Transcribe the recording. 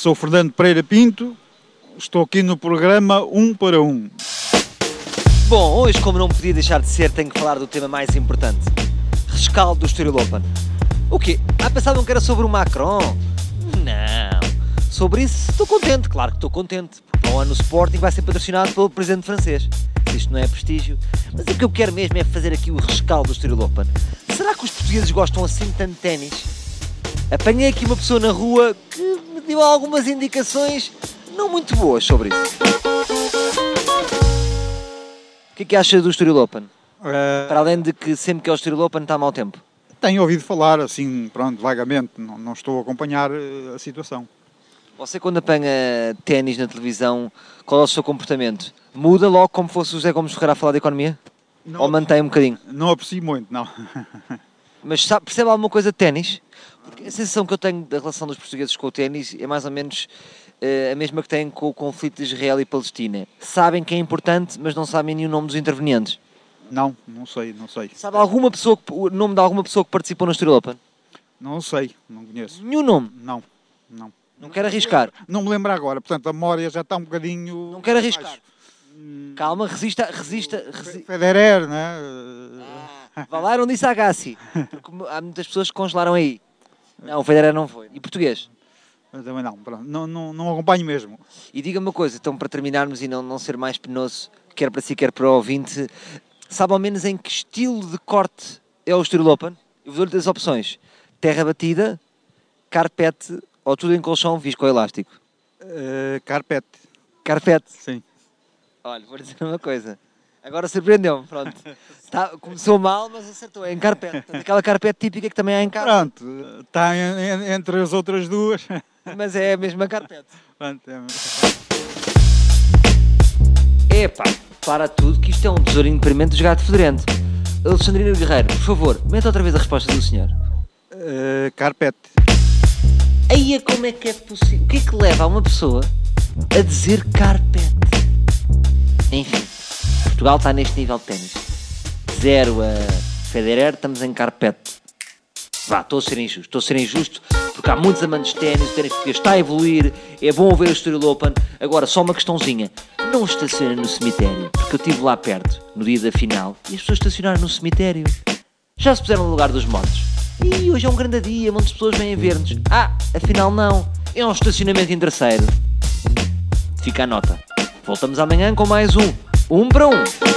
Sou Fernando Pereira Pinto, estou aqui no programa Um para Um. Bom, hoje, como não podia deixar de ser, tenho que falar do tema mais importante: rescaldo do Estoril Open. O quê? Ah, pensavam que era sobre o Macron? Não. Sobre isso, estou contente, claro que estou contente. Porque ao ano o Sporting vai ser patrocinado pelo presidente francês. Isto não é prestígio. Mas o que eu quero mesmo é fazer aqui o rescaldo do Estoril Open. Será que os portugueses gostam assim tanto de ténis? Apanhei aqui uma pessoa na rua que me deu algumas indicações não muito boas sobre isso. O que é que acha do Estoril Open? Eh, Para além de que sempre que é o Estoril Open está mau tempo. tenho ouvido falar, assim, pronto, vagamente, não, não estou a acompanhar eh, a situação. Você quando apanha ténis na televisão, qual é o seu comportamento? Muda logo como fosse o José Gomes Ferreira a falar de economia? Não, Ou mantém um bocadinho? não aprecio muito, não. Mas sabe, percebe alguma coisa de ténis? A sensação que eu tenho da relação dos portugueses com o ténis é mais ou menos eh, a mesma que têm com o conflito de Israel e Palestina. Sabem que é importante, mas não sabem nem o nome dos intervenientes. Não, não sei, não sei. Sabe alguma pessoa que, o nome de alguma pessoa que participou no Estoril Open? Não sei, não conheço. Nenhum nome. Não, não. Não quero arriscar. Não me lembro agora, portanto a memória já está um bocadinho. Não quero arriscar. baixo. Calma, resista, resista, resi- Federer, né? Lá, não disse Agassi. Porque há muitas pessoas que congelaram aí. Não, o Federer não foi. E português? Mas também não, pronto, não, não, não acompanho mesmo. E diga-me uma coisa, então para terminarmos e não, não ser mais penoso, quer para si, quer para o ouvinte, sabe ao menos em que estilo de corte é o Estoril Open? Eu vou-lhe as opções. Terra batida, carpete ou tudo em colchão viscoelástico? Eh, carpete, Carpete. sim. Olha, vou dizer uma coisa. Agora surpreendeu-me, pronto. Tá- começou mal, mas acertou. É em carpete. Portanto, Aquela carpete típica que também há em casa. Pronto, está en- en- entre as outras duas. Mas é a mesma carpete. Pronto, é- Epá, para tudo que isto é um tesourinho de deprimente de gato fedorento. Alexandrina Guerreiro, por favor, meta outra vez a resposta do senhor. eh, carpete. Aí é como é que é possível? O que é que leva a uma pessoa a dizer carpete? Enfim, Portugal está neste nível de ténis. Zero a Federer, estamos em carpete. Vá, estou a ser injusto, estou a ser injusto porque há muitos amantes de ténis, o ténis português está a evoluir, é bom ver o Estoril Open. Agora, só uma questãozinha, não estaciona no cemitério, porque eu estive lá perto, no dia da final, e as pessoas estacionaram no cemitério. Já se puseram no lugar dos mortos. E hoje é um grande dia, muitas pessoas vêm ver-nos. Ah, afinal não, é um estacionamento interesseiro. Fica a nota. Voltamos amanhã com mais um. Um para um.